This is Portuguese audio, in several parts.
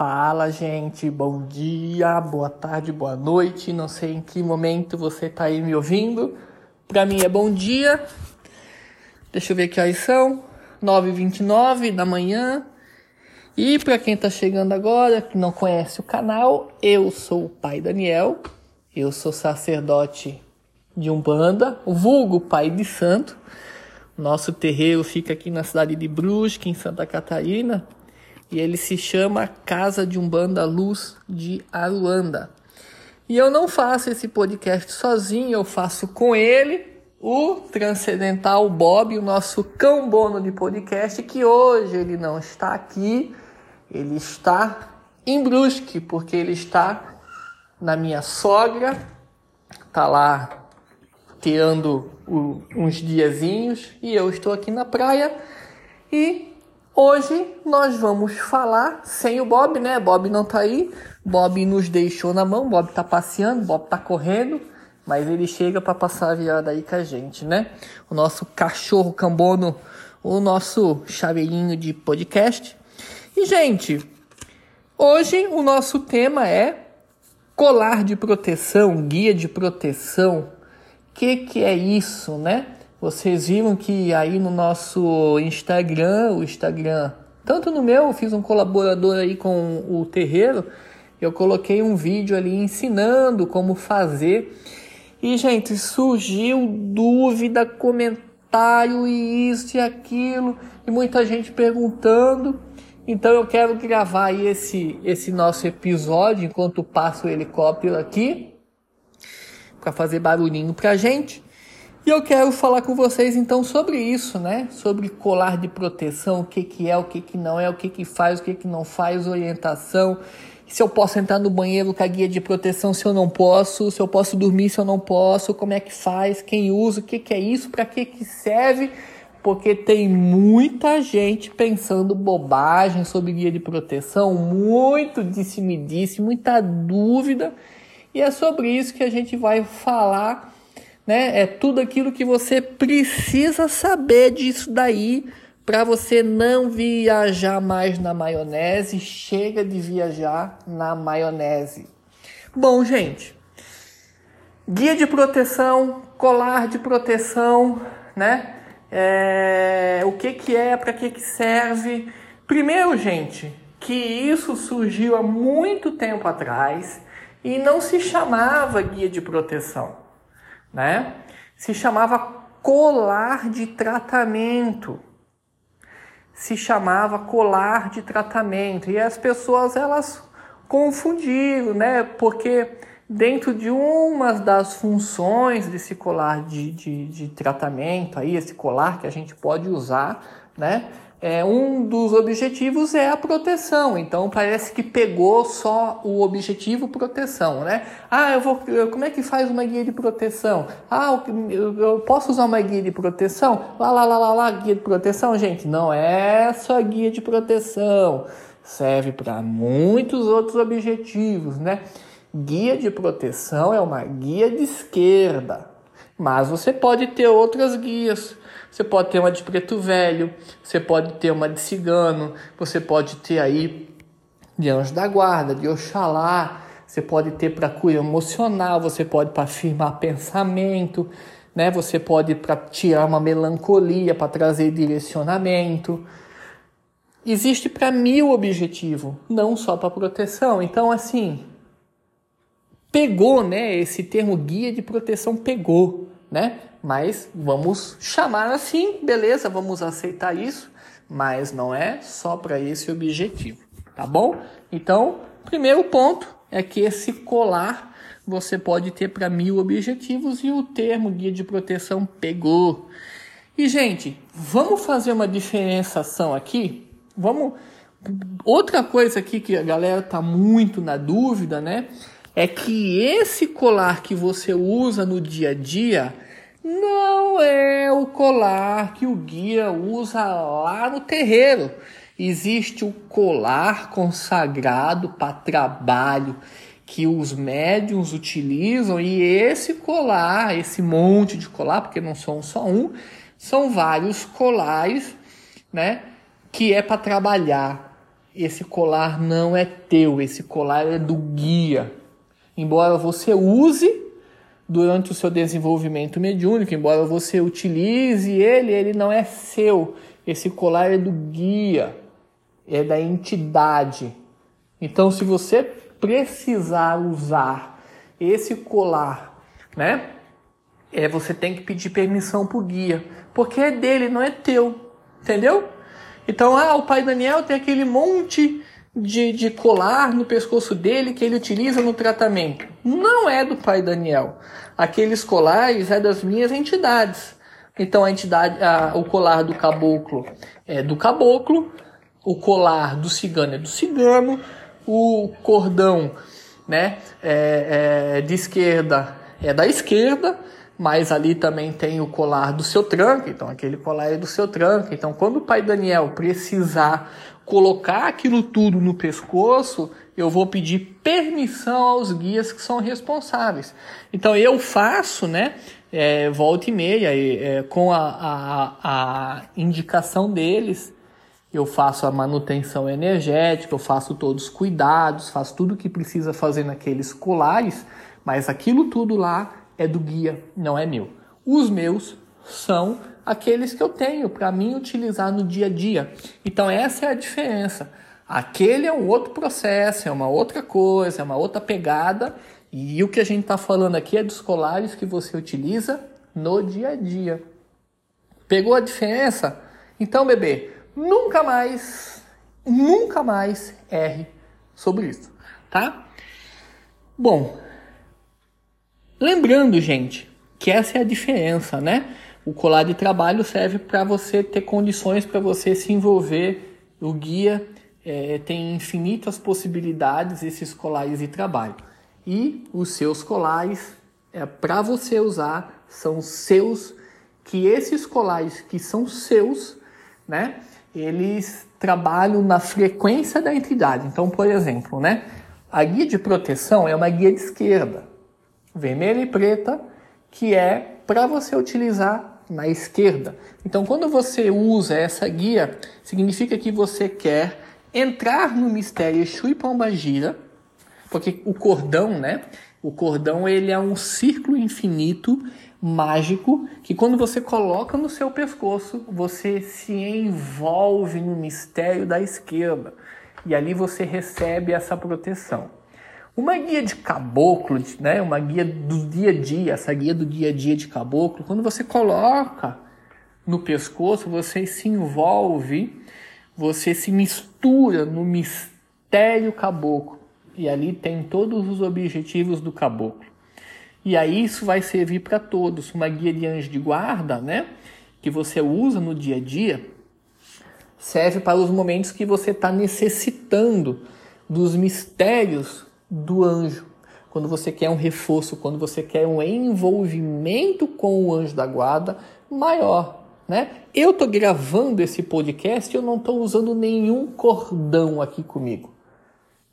Fala, gente. Bom dia, boa tarde, boa noite. Não sei em que momento você está aí me ouvindo. Para mim é bom dia. Deixa eu ver que horas são. 9h29 da manhã. E para quem está chegando agora, que não conhece o canal, eu sou o pai Daniel. Eu sou sacerdote de Umbanda, o vulgo pai de santo. Nosso terreiro fica aqui na cidade de Brusque, em Santa Catarina e ele se chama Casa de Umbanda Luz de Aruanda. E eu não faço esse podcast sozinho, eu faço com ele, o Transcendental Bob, o nosso cão bono de podcast, que hoje ele não está aqui, ele está em Brusque, porque ele está na minha sogra, tá lá tirando uns diazinhos e eu estou aqui na praia e Hoje nós vamos falar sem o Bob, né? Bob não tá aí. Bob nos deixou na mão. Bob tá passeando, Bob tá correndo, mas ele chega para passar a virada aí com a gente, né? O nosso cachorro cambono, o nosso chaveirinho de podcast. E gente, hoje o nosso tema é colar de proteção, guia de proteção. Que que é isso, né? Vocês viram que aí no nosso Instagram, o Instagram, tanto no meu, eu fiz um colaborador aí com o terreiro, eu coloquei um vídeo ali ensinando como fazer. E, gente, surgiu dúvida, comentário e isso e aquilo, e muita gente perguntando. Então eu quero gravar esse, esse nosso episódio enquanto passo o helicóptero aqui para fazer barulhinho pra gente. E eu quero falar com vocês então sobre isso, né? Sobre colar de proteção, o que, que é, o que, que não é, o que, que faz, o que, que não faz, orientação. Se eu posso entrar no banheiro com a guia de proteção, se eu não posso, se eu posso dormir, se eu não posso, como é que faz, quem usa, o que, que é isso, para que, que serve, porque tem muita gente pensando bobagem sobre guia de proteção, muito disse-me-disse, muita dúvida, e é sobre isso que a gente vai falar né? É tudo aquilo que você precisa saber disso daí para você não viajar mais na maionese. Chega de viajar na maionese. Bom, gente, guia de proteção, colar de proteção, né? É, o que que é, para que que serve? Primeiro, gente, que isso surgiu há muito tempo atrás e não se chamava guia de proteção né? Se chamava colar de tratamento. Se chamava colar de tratamento. E as pessoas elas confundiram, né? Porque dentro de uma das funções desse colar de, de, de tratamento, aí, esse colar que a gente pode usar, né? É, um dos objetivos é a proteção. Então parece que pegou só o objetivo proteção, né? Ah, eu vou. Como é que faz uma guia de proteção? Ah, eu, eu posso usar uma guia de proteção? Lá, lá, lá, lá, lá, guia de proteção, gente. Não é só guia de proteção. Serve para muitos outros objetivos, né? Guia de proteção é uma guia de esquerda, mas você pode ter outras guias você pode ter uma de preto velho, você pode ter uma de cigano, você pode ter aí de anjo da guarda, de Oxalá, você pode ter para cura emocional, você pode para afirmar pensamento, né? Você pode para tirar uma melancolia, para trazer direcionamento. Existe para mil objetivo, não só para proteção. Então, assim, pegou, né? Esse termo guia de proteção pegou, né? mas vamos chamar assim, beleza, vamos aceitar isso, mas não é só para esse objetivo, tá bom? Então, primeiro ponto é que esse colar você pode ter para mil objetivos e o termo guia de proteção pegou. E gente, vamos fazer uma diferenciação aqui? Vamos. Outra coisa aqui que a galera tá muito na dúvida, né? É que esse colar que você usa no dia a dia não é o colar que o guia usa lá no terreiro. Existe o colar consagrado para trabalho que os médiums utilizam e esse colar, esse monte de colar, porque não são só um, são vários colares, né, que é para trabalhar esse colar não é teu, esse colar é do guia. Embora você use durante o seu desenvolvimento mediúnico, embora você utilize ele, ele não é seu. Esse colar é do guia, é da entidade. Então, se você precisar usar esse colar, né? É, você tem que pedir permissão pro guia, porque é dele, não é teu, entendeu? Então, ah, o pai Daniel tem aquele monte de, de colar no pescoço dele que ele utiliza no tratamento. Não é do pai Daniel. Aqueles colares é das minhas entidades. Então a entidade, a, o colar do caboclo é do caboclo, o colar do cigano é do cigano, o cordão né, é, é, de esquerda é da esquerda, mas ali também tem o colar do seu tranco, então aquele colar é do seu tranco. Então quando o pai Daniel precisar colocar aquilo tudo no pescoço, eu vou pedir permissão aos guias que são responsáveis. Então eu faço, né, é, volta e meia, é, com a, a, a indicação deles, eu faço a manutenção energética, eu faço todos os cuidados, faço tudo o que precisa fazer naqueles colares, mas aquilo tudo lá é do guia, não é meu. Os meus são aqueles que eu tenho para mim utilizar no dia a dia. Então essa é a diferença. Aquele é um outro processo, é uma outra coisa, é uma outra pegada. E o que a gente está falando aqui é dos colares que você utiliza no dia a dia. Pegou a diferença? Então, bebê, nunca mais, nunca mais erre sobre isso, tá? Bom, lembrando, gente, que essa é a diferença, né? O colar de trabalho serve para você ter condições para você se envolver. O guia é, tem infinitas possibilidades, esses colares de trabalho. E os seus colares, é, para você usar, são seus, que esses colares que são seus, né? Eles trabalham na frequência da entidade. Então, por exemplo, né? A guia de proteção é uma guia de esquerda, vermelha e preta, que é para você utilizar na esquerda. Então, quando você usa essa guia, significa que você quer entrar no mistério Exu e Pombagira, porque o cordão, né? O cordão ele é um círculo infinito mágico que quando você coloca no seu pescoço, você se envolve no mistério da esquerda e ali você recebe essa proteção. Uma guia de caboclo, né, uma guia do dia a dia, essa guia do dia a dia de caboclo, quando você coloca no pescoço, você se envolve, você se mistura no mistério caboclo. E ali tem todos os objetivos do caboclo. E aí isso vai servir para todos. Uma guia de anjo de guarda, né, que você usa no dia a dia, serve para os momentos que você está necessitando dos mistérios do anjo. Quando você quer um reforço, quando você quer um envolvimento com o anjo da guarda maior, né? Eu tô gravando esse podcast eu não estou usando nenhum cordão aqui comigo,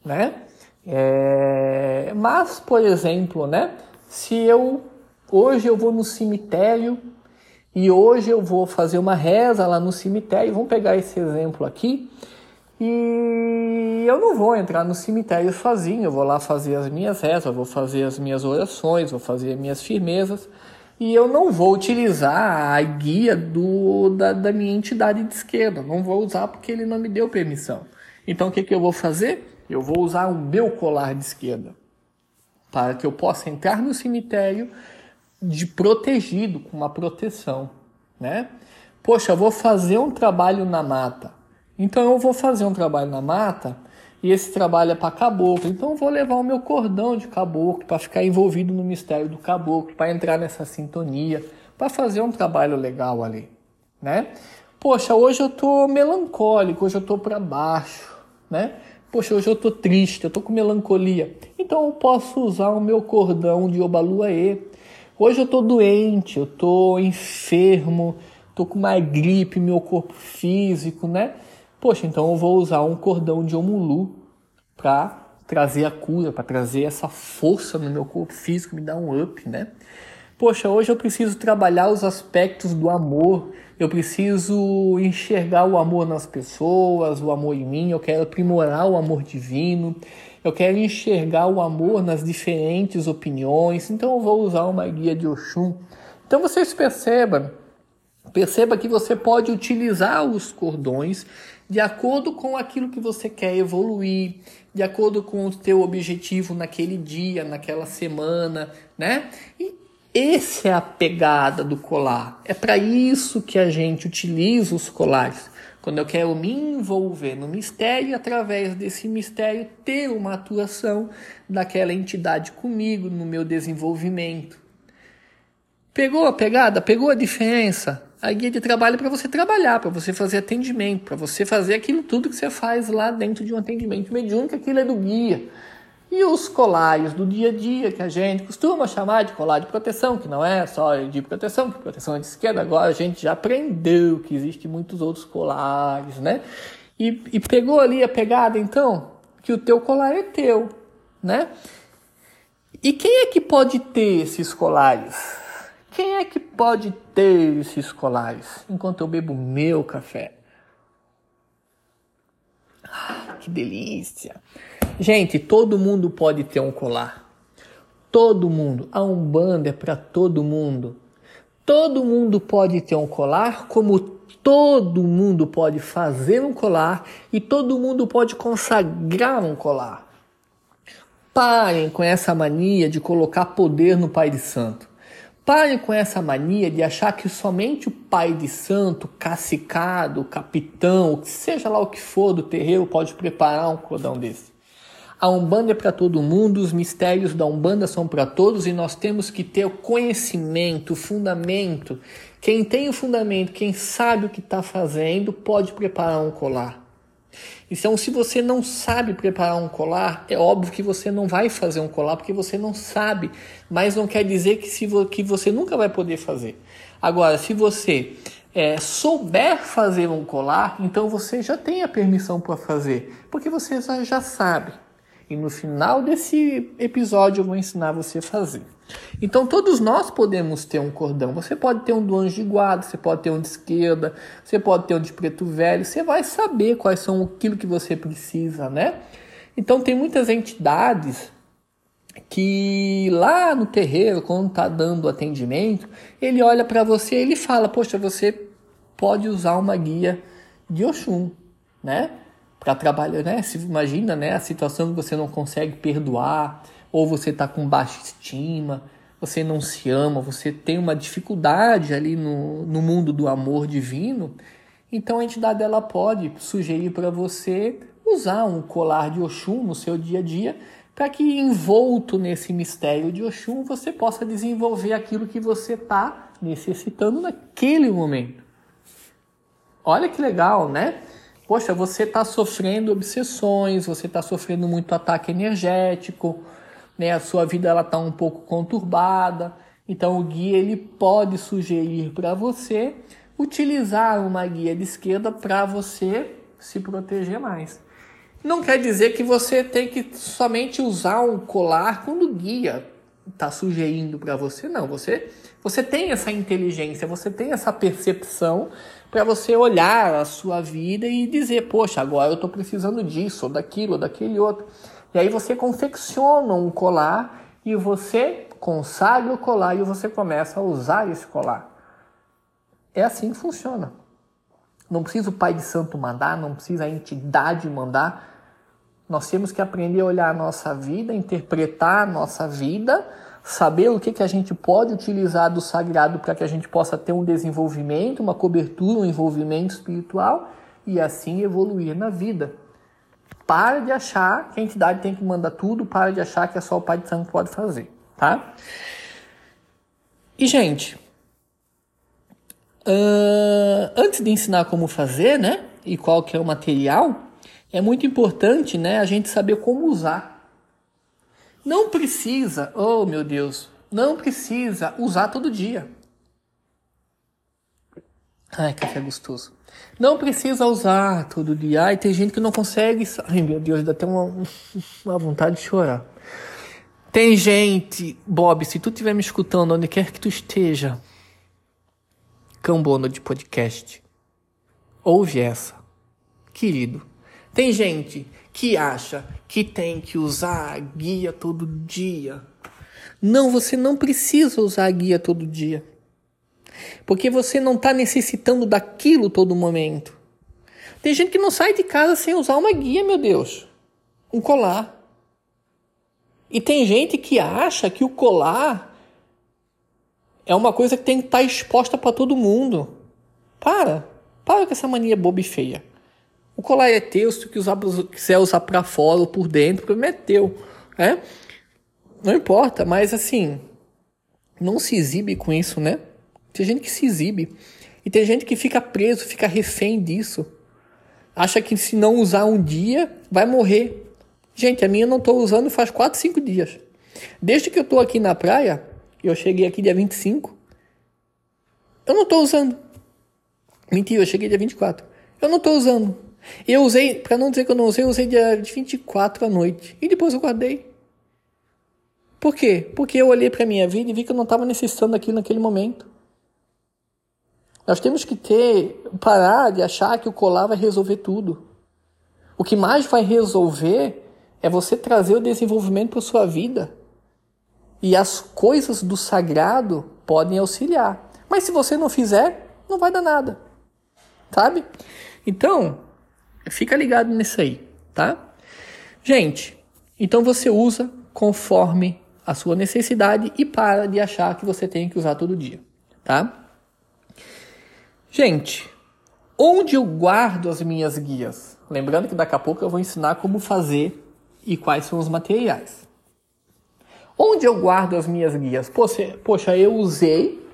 né? É... Mas, por exemplo, né? Se eu hoje eu vou no cemitério e hoje eu vou fazer uma reza lá no cemitério, vamos pegar esse exemplo aqui. E eu não vou entrar no cemitério sozinho, eu vou lá fazer as minhas rezas, vou fazer as minhas orações, vou fazer as minhas firmezas. E eu não vou utilizar a guia do, da, da minha entidade de esquerda. Não vou usar porque ele não me deu permissão. Então o que, que eu vou fazer? Eu vou usar o meu colar de esquerda. Para que eu possa entrar no cemitério de protegido, com uma proteção. Né? Poxa, vou fazer um trabalho na mata. Então eu vou fazer um trabalho na mata e esse trabalho é para caboclo. Então eu vou levar o meu cordão de caboclo para ficar envolvido no mistério do caboclo, para entrar nessa sintonia, para fazer um trabalho legal ali, né? Poxa, hoje eu tô melancólico, hoje eu tô para baixo, né? Poxa, hoje eu tô triste, eu tô com melancolia. Então eu posso usar o meu cordão de Obaluaê. Hoje eu tô doente, eu tô enfermo, tô com uma gripe, meu corpo físico, né? Poxa, então eu vou usar um cordão de Omulu para trazer a cura, para trazer essa força no meu corpo físico, me dar um up, né? Poxa, hoje eu preciso trabalhar os aspectos do amor, eu preciso enxergar o amor nas pessoas, o amor em mim, eu quero aprimorar o amor divino, eu quero enxergar o amor nas diferentes opiniões, então eu vou usar uma guia de Oxum. Então vocês percebam, perceba que você pode utilizar os cordões de acordo com aquilo que você quer evoluir, de acordo com o teu objetivo naquele dia, naquela semana, né? E essa é a pegada do colar. É para isso que a gente utiliza os colares. Quando eu quero me envolver no mistério, através desse mistério ter uma atuação daquela entidade comigo no meu desenvolvimento. Pegou a pegada? Pegou a diferença? A guia de trabalho é para você trabalhar, para você fazer atendimento, para você fazer aquilo tudo que você faz lá dentro de um atendimento mediúnico, aquilo é do guia. E os colares do dia a dia, que a gente costuma chamar de colar de proteção, que não é só de proteção, que proteção é de esquerda, agora a gente já aprendeu que existem muitos outros colares, né? E, e pegou ali a pegada, então, que o teu colar é teu, né? E quem é que pode ter esses colares? Quem é que pode ter esses colares enquanto eu bebo meu café? Ah, que delícia! Gente, todo mundo pode ter um colar. Todo mundo. A Umbanda é para todo mundo. Todo mundo pode ter um colar, como todo mundo pode fazer um colar e todo mundo pode consagrar um colar. Parem com essa mania de colocar poder no Pai de Santo. Parem com essa mania de achar que somente o pai de santo, cacicado, capitão, seja lá o que for do terreiro, pode preparar um cordão desse. A Umbanda é para todo mundo, os mistérios da Umbanda são para todos e nós temos que ter o conhecimento, o fundamento. Quem tem o fundamento, quem sabe o que está fazendo, pode preparar um colar. Então, se você não sabe preparar um colar, é óbvio que você não vai fazer um colar porque você não sabe, mas não quer dizer que, se, que você nunca vai poder fazer. Agora, se você é, souber fazer um colar, então você já tem a permissão para fazer, porque você já sabe. E no final desse episódio eu vou ensinar você a fazer. Então todos nós podemos ter um cordão. Você pode ter um do anjo de guarda, você pode ter um de esquerda, você pode ter um de preto velho. Você vai saber quais são aquilo que você precisa, né? Então tem muitas entidades que lá no terreiro, quando está dando atendimento, ele olha para você e ele fala: Poxa, você pode usar uma guia de Oxum, né? Para trabalhar, né? Se imagina, né, a situação que você não consegue perdoar, ou você está com baixa estima, você não se ama, você tem uma dificuldade ali no, no mundo do amor divino, então a entidade ela pode sugerir para você usar um colar de Oxum no seu dia a dia, para que envolto nesse mistério de Oxum você possa desenvolver aquilo que você está necessitando naquele momento. Olha que legal, né? Poxa, você está sofrendo obsessões, você está sofrendo muito ataque energético, né? A sua vida ela está um pouco conturbada. Então o guia ele pode sugerir para você utilizar uma guia de esquerda para você se proteger mais. Não quer dizer que você tem que somente usar um colar quando o guia está sugerindo para você, não. Você, você tem essa inteligência, você tem essa percepção para você olhar a sua vida e dizer, poxa, agora eu estou precisando disso, ou daquilo, ou daquele outro. E aí você confecciona um colar e você consagra o colar e você começa a usar esse colar. É assim que funciona. Não precisa o pai de santo mandar, não precisa a entidade mandar. Nós temos que aprender a olhar a nossa vida, interpretar a nossa vida saber o que, que a gente pode utilizar do sagrado para que a gente possa ter um desenvolvimento, uma cobertura, um envolvimento espiritual e assim evoluir na vida. Para de achar que a entidade tem que mandar tudo, para de achar que é só o Pai de Santo que pode fazer, tá? E, gente, uh, antes de ensinar como fazer, né, e qual que é o material, é muito importante, né, a gente saber como usar não precisa, oh meu Deus, não precisa usar todo dia. Ai, café gostoso. Não precisa usar todo dia. Ai, tem gente que não consegue. Ai, meu Deus, dá até uma, uma vontade de chorar. Tem gente, Bob, se tu estiver me escutando onde quer que tu esteja, cambono de podcast, ouve essa, querido. Tem gente que acha que tem que usar a guia todo dia. Não, você não precisa usar a guia todo dia. Porque você não está necessitando daquilo todo momento. Tem gente que não sai de casa sem usar uma guia, meu Deus. Um colar. E tem gente que acha que o colar é uma coisa que tem que estar tá exposta para todo mundo. Para. Para com essa mania boba e feia. O colar é teu, se tu quiser usar para fora ou por dentro, o problema é teu. Né? Não importa, mas assim, não se exibe com isso, né? Tem gente que se exibe. E tem gente que fica preso, fica refém disso. Acha que se não usar um dia, vai morrer. Gente, a minha eu não estou usando faz 4, 5 dias. Desde que eu estou aqui na praia, eu cheguei aqui dia 25, eu não estou usando. Mentira, eu cheguei dia 24. Eu não estou usando. Eu usei, para não dizer que eu não usei, eu usei dia 24 à noite. E depois eu guardei. Por quê? Porque eu olhei para minha vida e vi que eu não estava necessitando daquilo naquele momento. Nós temos que ter, parar de achar que o colar vai resolver tudo. O que mais vai resolver é você trazer o desenvolvimento para sua vida. E as coisas do sagrado podem auxiliar. Mas se você não fizer, não vai dar nada. Sabe? Então, fica ligado nisso aí, tá? Gente, então você usa conforme a sua necessidade e para de achar que você tem que usar todo dia, tá? Gente, onde eu guardo as minhas guias? Lembrando que daqui a pouco eu vou ensinar como fazer e quais são os materiais. Onde eu guardo as minhas guias? Poxa, eu usei,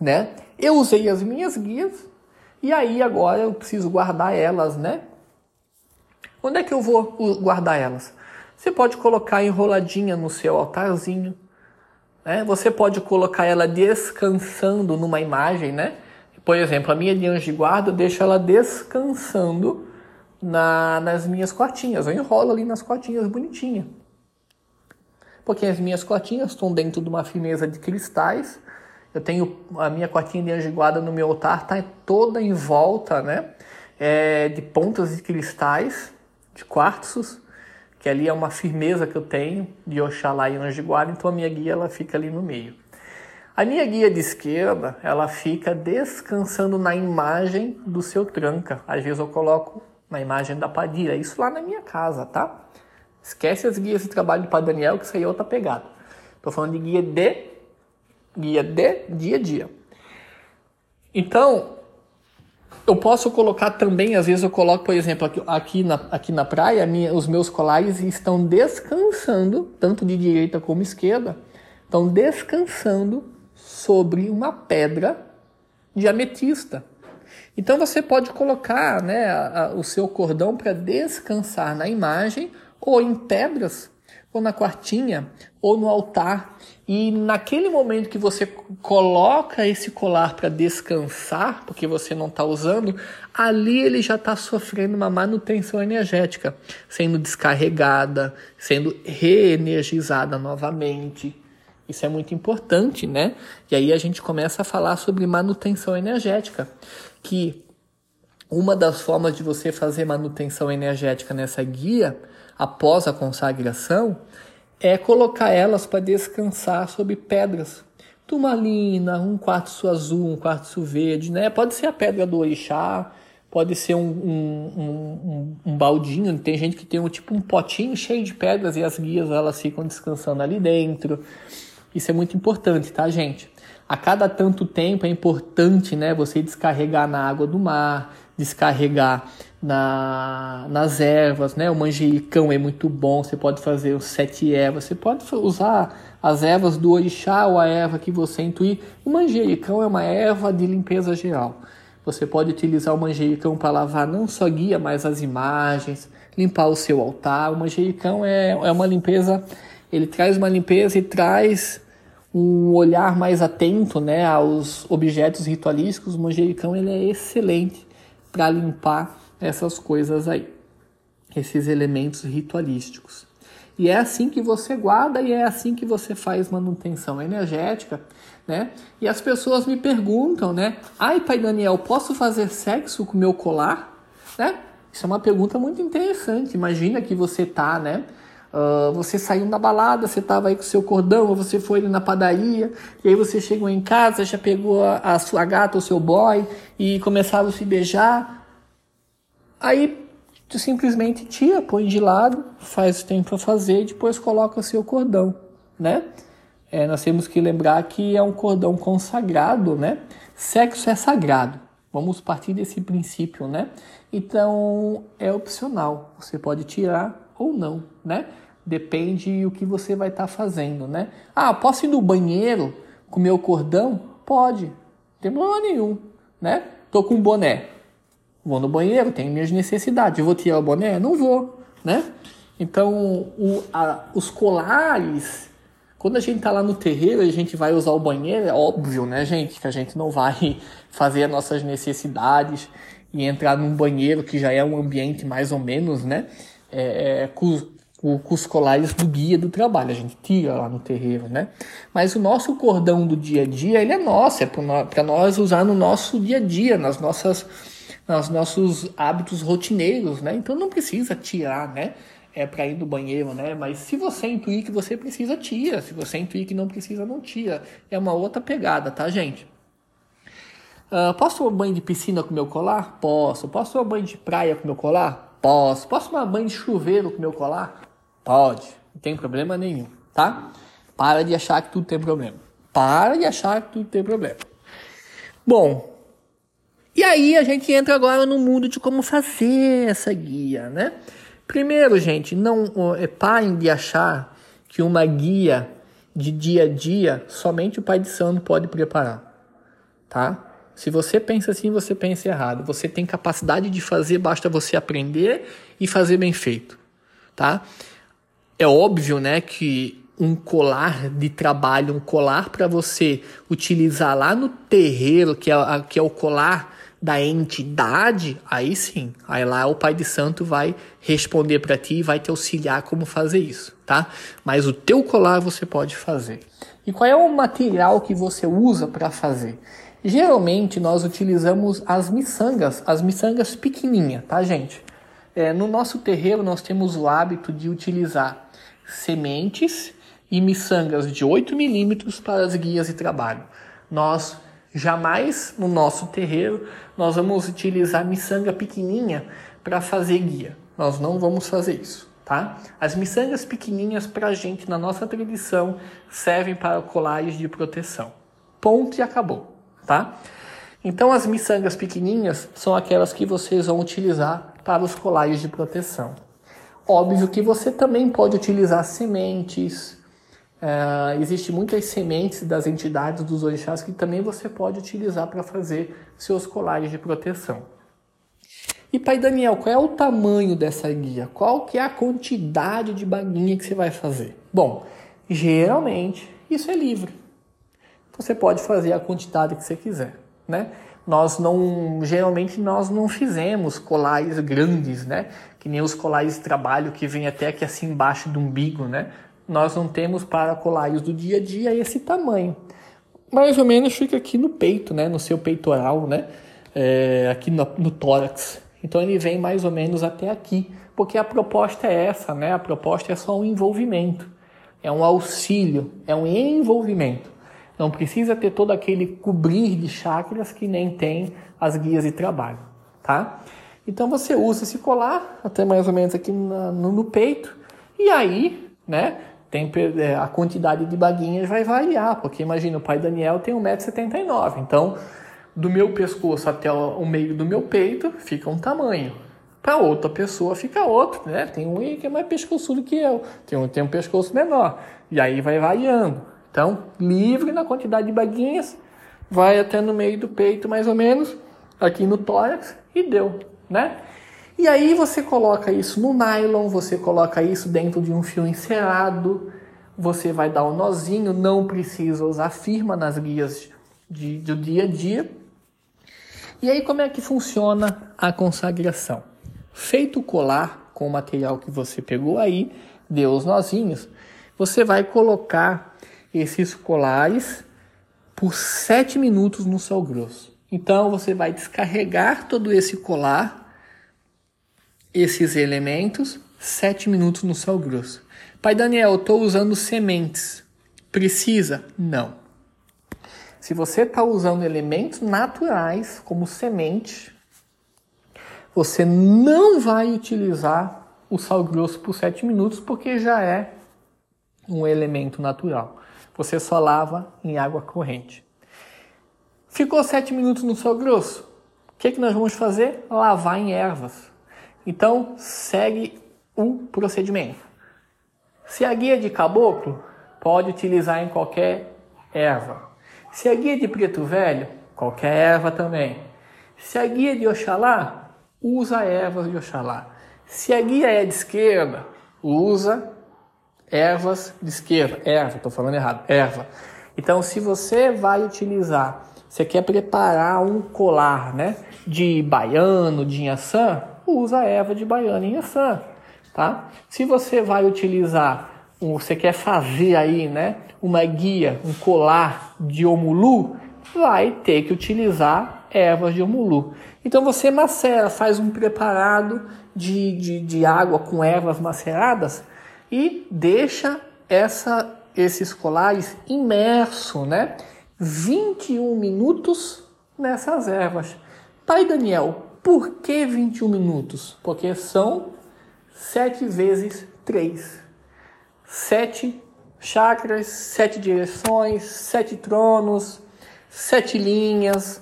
né? Eu usei as minhas guias e aí agora eu preciso guardar elas, né? Onde é que eu vou guardar elas? Você pode colocar enroladinha no seu altarzinho, né? Você pode colocar ela descansando numa imagem, né? Por exemplo, a minha de anjo de guarda, eu deixo ela descansando na, nas minhas cotinhas. Eu enrolo ali nas cotinhas bonitinha. Porque as minhas cotinhas estão dentro de uma firmeza de cristais. Eu tenho a minha cotinha de anjo guarda no meu altar, está toda em volta, né? É, de pontas de cristais, de quartzos, que ali é uma firmeza que eu tenho de Oxalá e anjo guarda, então a minha guia ela fica ali no meio. A minha guia de esquerda, ela fica descansando na imagem do seu tranca. Às vezes eu coloco na imagem da Padilha. Isso lá na minha casa, tá? Esquece as guias de trabalho Padre Daniel, que isso aí é outra pegada. Estou falando de guia de guia de dia a dia. Então, eu posso colocar também, às vezes eu coloco, por exemplo, aqui, aqui na, aqui na praia, minha, os meus colares estão descansando, tanto de direita como esquerda, estão descansando sobre uma pedra de ametista. Então você pode colocar né, a, a, o seu cordão para descansar na imagem, ou em pedras, ou na quartinha, ou no altar. E naquele momento que você coloca esse colar para descansar, porque você não está usando, ali ele já está sofrendo uma manutenção energética, sendo descarregada, sendo reenergizada novamente. Isso é muito importante, né? E aí a gente começa a falar sobre manutenção energética que uma das formas de você fazer manutenção energética nessa guia, após a consagração, é colocar elas para descansar sobre pedras. Turmalina, um quartzo azul, um quartzo verde, né? Pode ser a pedra do orixá, pode ser um, um, um, um, baldinho. Tem gente que tem um tipo um potinho cheio de pedras e as guias elas ficam descansando ali dentro. Isso é muito importante, tá, gente? A cada tanto tempo é importante né, você descarregar na água do mar, descarregar na, nas ervas, né? O manjericão é muito bom, você pode fazer os sete ervas, você pode usar as ervas do orixá ou a erva que você intuir. O manjericão é uma erva de limpeza geral. Você pode utilizar o manjericão para lavar não só guia, mas as imagens, limpar o seu altar. O manjericão é, é uma limpeza, ele traz uma limpeza e traz um olhar mais atento né, aos objetos ritualísticos, o manjericão ele é excelente para limpar essas coisas aí, esses elementos ritualísticos. E é assim que você guarda e é assim que você faz manutenção energética, né? E as pessoas me perguntam, né? Ai, pai Daniel, posso fazer sexo com meu colar? Né? Isso é uma pergunta muito interessante. Imagina que você tá, né? Uh, você saiu na balada, você estava aí com seu cordão, ou você foi ali na padaria, e aí você chegou em casa, já pegou a, a sua gata, o seu boy, e começaram a se beijar. Aí tu simplesmente tira, põe de lado, faz o que tem para fazer e depois coloca o seu cordão, né? É, nós temos que lembrar que é um cordão consagrado, né? Sexo é sagrado. Vamos partir desse princípio, né? Então é opcional. Você pode tirar ou não, né? Depende o que você vai estar tá fazendo, né? Ah, posso ir no banheiro com meu cordão? Pode, não tem problema nenhum, né? Tô com um boné, vou no banheiro, tenho minhas necessidades, vou tirar o boné? Não vou, né? Então, o, a, os colares, quando a gente tá lá no terreiro e a gente vai usar o banheiro, é óbvio, né, gente, que a gente não vai fazer as nossas necessidades e entrar num banheiro que já é um ambiente mais ou menos, né, é, é, com, com os colares do guia do trabalho, a gente tira lá no terreiro, né? Mas o nosso cordão do dia a dia, ele é nosso, é para nós usar no nosso dia a dia, nas nossas nos nossos hábitos rotineiros, né? Então não precisa tirar, né? É para ir no banheiro, né? Mas se você intuir que você precisa, tira. Se você intuir que não precisa, não tira. É uma outra pegada, tá, gente? Uh, posso tomar banho de piscina com meu colar? Posso. Posso tomar banho de praia com meu colar? Posso. Posso tomar banho de chuveiro com meu colar? Pode. Não tem problema nenhum, tá? Para de achar que tudo tem problema. Para de achar que tudo tem problema. Bom, e aí a gente entra agora no mundo de como fazer essa guia, né? Primeiro, gente, não é, parem de achar que uma guia de dia a dia somente o pai de santo pode preparar, tá? Se você pensa assim, você pensa errado. Você tem capacidade de fazer, basta você aprender e fazer bem feito, tá? É óbvio, né, que um colar de trabalho, um colar para você utilizar lá no terreiro, que é, que é o colar da entidade, aí sim, aí lá o Pai de Santo vai responder para ti e vai te auxiliar como fazer isso, tá? Mas o teu colar você pode fazer. E qual é o material que você usa para fazer? Geralmente nós utilizamos as miçangas, as miçangas pequenininhas, tá, gente? É, no nosso terreiro nós temos o hábito de utilizar sementes e miçangas de 8 milímetros para as guias de trabalho. Nós Jamais no nosso terreiro nós vamos utilizar miçanga pequenininha para fazer guia. Nós não vamos fazer isso, tá? As miçangas pequenininhas para a gente, na nossa tradição, servem para colares de proteção. Ponto e acabou, tá? Então as miçangas pequenininhas são aquelas que vocês vão utilizar para os colares de proteção. Óbvio que você também pode utilizar sementes, Uh, Existem muitas sementes das entidades dos orixás que também você pode utilizar para fazer seus colares de proteção. E Pai Daniel, qual é o tamanho dessa guia? Qual que é a quantidade de baguinha que você vai fazer? Bom, geralmente isso é livre. Você pode fazer a quantidade que você quiser, né? Nós não, geralmente nós não fizemos colares grandes, né? Que nem os colares de trabalho que vem até aqui assim embaixo do umbigo, né? Nós não temos para colares do dia a dia esse tamanho. Mais ou menos fica aqui no peito, né? No seu peitoral, né? É, aqui no, no tórax. Então ele vem mais ou menos até aqui, porque a proposta é essa, né? A proposta é só um envolvimento, é um auxílio, é um envolvimento. Não precisa ter todo aquele cobrir de chakras que nem tem as guias de trabalho, tá? Então você usa esse colar até mais ou menos aqui no, no peito e aí, né? Tem, é, a quantidade de baguinhas vai variar, porque imagina, o pai Daniel tem 1,79m, então do meu pescoço até o meio do meu peito fica um tamanho. Para outra pessoa fica outro, né? Tem um que é mais pescoçudo que eu, tem um tem um pescoço menor, e aí vai variando. Então, livre na quantidade de baguinhas, vai até no meio do peito mais ou menos, aqui no tórax, e deu, né? E aí você coloca isso no nylon, você coloca isso dentro de um fio encerado, você vai dar um nozinho, não precisa usar firma nas guias de, do dia a dia. E aí como é que funciona a consagração? Feito o colar com o material que você pegou aí, deu os nozinhos, você vai colocar esses colares por 7 minutos no sal grosso. Então você vai descarregar todo esse colar, esses elementos, 7 minutos no sal grosso. Pai Daniel, estou usando sementes. Precisa? Não. Se você está usando elementos naturais como semente, você não vai utilizar o sal grosso por 7 minutos porque já é um elemento natural. Você só lava em água corrente. Ficou 7 minutos no sal grosso. O que, que nós vamos fazer? Lavar em ervas. Então, segue o procedimento. Se a guia de caboclo, pode utilizar em qualquer erva. Se a guia de preto velho, qualquer erva também. Se a guia de Oxalá, usa ervas de Oxalá. Se a guia é de esquerda, usa ervas de esquerda. Erva, estou falando errado, erva. Então, se você vai utilizar, você quer preparar um colar né, de baiano, de inhaçã, usa erva de baiano e inhaçã. Tá? Se você vai utilizar, você quer fazer aí né, uma guia, um colar de omulu, vai ter que utilizar ervas de omulu. Então você macera, faz um preparado de, de, de água com ervas maceradas e deixa essa, esses colares imerso, né? 21 minutos nessas ervas. Pai Daniel, por que 21 minutos? Porque são 7 vezes 3. 7 chakras, 7 direções, 7 tronos, 7 linhas,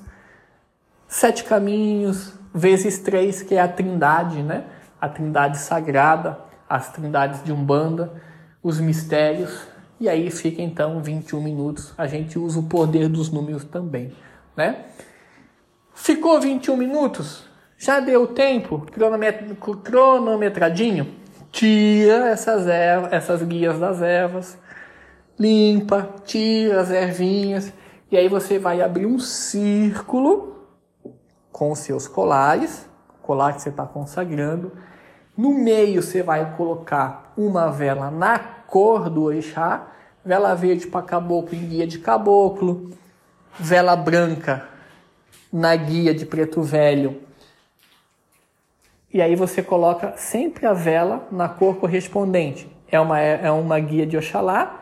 7 caminhos, vezes 3, que é a trindade, né? A trindade sagrada, as trindades de Umbanda, os mistérios, e aí fica então 21 minutos. A gente usa o poder dos números também, né? Ficou 21 minutos? Já deu tempo? Cronomet cronometradinho? Tira essas, ervas, essas guias das ervas, limpa, tira as ervinhas, e aí você vai abrir um círculo com seus colares, colar que você está consagrando, no meio você vai colocar uma vela na cor do orixá, vela verde para caboclo em guia de caboclo, vela branca na guia de preto velho. E aí você coloca sempre a vela na cor correspondente. É uma, é uma guia de Oxalá,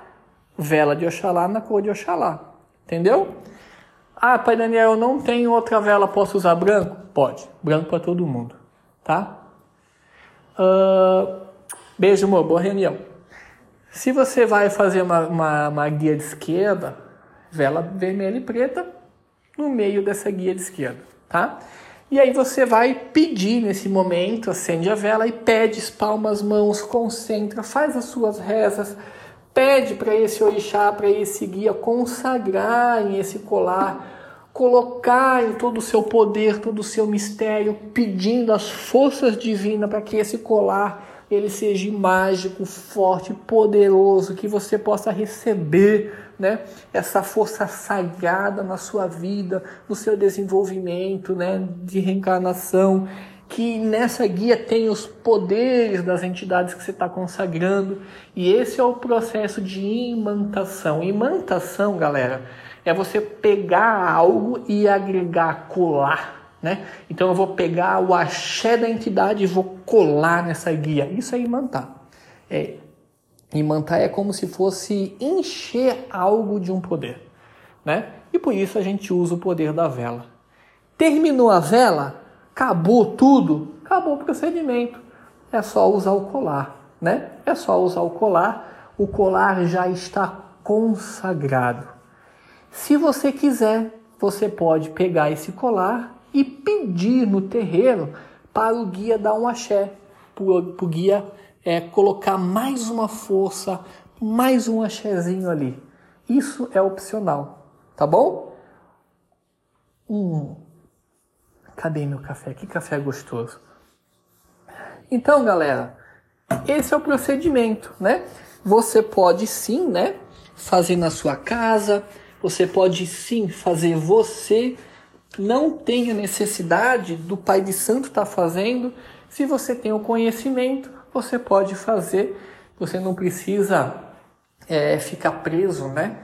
vela de Oxalá na cor de Oxalá. Entendeu? Ah, Pai Daniel, eu não tenho outra vela, posso usar branco? Pode, branco para todo mundo, tá? Uh, beijo, amor. Boa reunião. Se você vai fazer uma, uma, uma, guia de esquerda, vela vermelha e preta no meio dessa guia de esquerda, tá? E aí você vai pedir nesse momento, acende a vela e pede, espalma as mãos, concentra, faz as suas rezas, pede para esse orixá, para esse guia consagrar em esse colar colocar em todo o seu poder, todo o seu mistério, pedindo as forças divinas para que esse colar ele seja mágico, forte, poderoso, que você possa receber, né, essa força sagrada na sua vida, no seu desenvolvimento, né, de reencarnação, que nessa guia tem os poderes das entidades que você está consagrando, e esse é o processo de imantação. Imantação, galera, é você pegar algo e agregar, colar. Né? Então eu vou pegar o axé da entidade e vou colar nessa guia. Isso é imantar. É, imantar é como se fosse encher algo de um poder. Né? E por isso a gente usa o poder da vela. Terminou a vela, acabou tudo, acabou o procedimento. É só usar o colar. Né? É só usar o colar. O colar já está consagrado. Se você quiser, você pode pegar esse colar e pedir no terreiro para o guia dar um axé, para o guia é, colocar mais uma força, mais um axézinho ali. Isso é opcional, tá bom? Hum, cadê meu café? Que café gostoso. Então, galera, esse é o procedimento, né? Você pode sim, né, fazer na sua casa, você pode sim fazer você. Não tenha necessidade do Pai de Santo estar tá fazendo. Se você tem o conhecimento, você pode fazer você não precisa é, ficar preso né,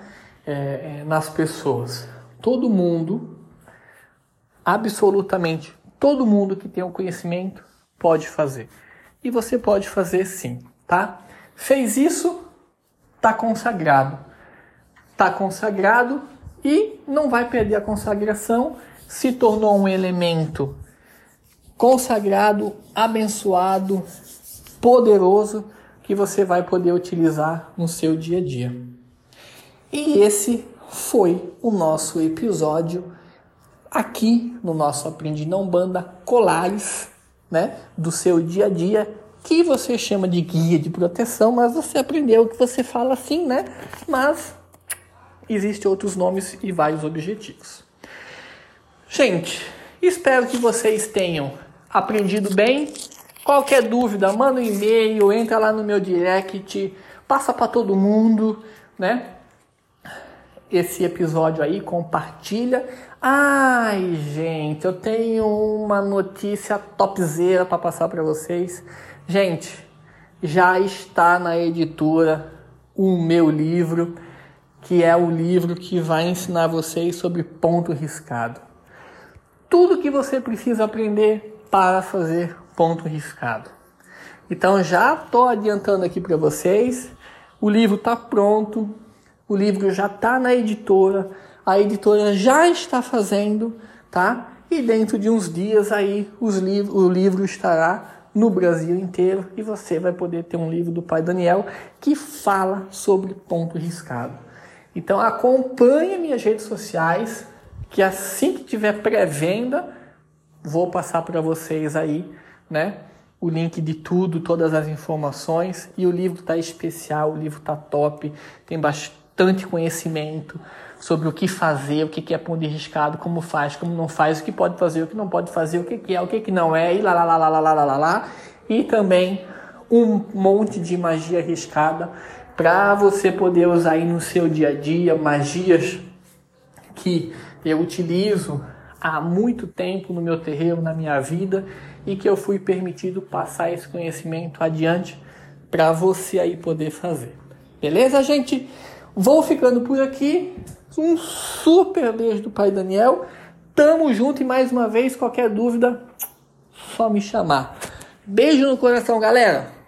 é, é nas pessoas. Todo mundo, absolutamente todo mundo que tem o conhecimento pode fazer. E você pode fazer sim, tá? Fez isso, tá consagrado. Tá consagrado e não vai perder a consagração, se tornou um elemento consagrado, abençoado, poderoso que você vai poder utilizar no seu dia a dia. E esse foi o nosso episódio aqui no nosso Aprendi Não Banda Colares, né, do seu dia a dia, que você chama de guia de proteção, mas você aprendeu que você fala assim, né? Mas existem outros nomes e vários objetivos. Gente, espero que vocês tenham aprendido bem. Qualquer dúvida, manda um e-mail, entra lá no meu direct, passa para todo mundo, né? Esse episódio aí, compartilha. Ai, gente, eu tenho uma notícia topzera para passar para vocês. Gente, já está na editora o meu livro, que é o livro que vai ensinar vocês sobre ponto riscado. Tudo que você precisa aprender para fazer ponto riscado. Então já estou adiantando aqui para vocês. O livro está pronto, o livro já está na editora, a editora já está fazendo, tá? E dentro de uns dias aí liv o livro estará no Brasil inteiro e você vai poder ter um livro do pai Daniel que fala sobre ponto riscado. Então acompanhe minhas redes sociais, que assim que tiver pré-venda, vou passar para vocês aí, né? O link de tudo, todas as informações. E o livro tá especial, o livro tá top, tem bastante conhecimento sobre o que fazer, o que é ponto de riscado, como faz, como não faz, o que pode fazer, o que não pode fazer, o que é, o que não é, e lá lá lá lá lá lá lá lá. E também um monte de magia arriscada para você poder usar aí no seu dia a dia, magias que eu utilizo há muito tempo no meu terreiro, na minha vida, e que eu fui permitido passar esse conhecimento adiante para você aí poder fazer. Beleza, gente? Vou ficando por aqui. Um super beijo do Pai Daniel. Tamo junto e mais uma vez, qualquer dúvida, só me chamar. Beijo no coração, galera!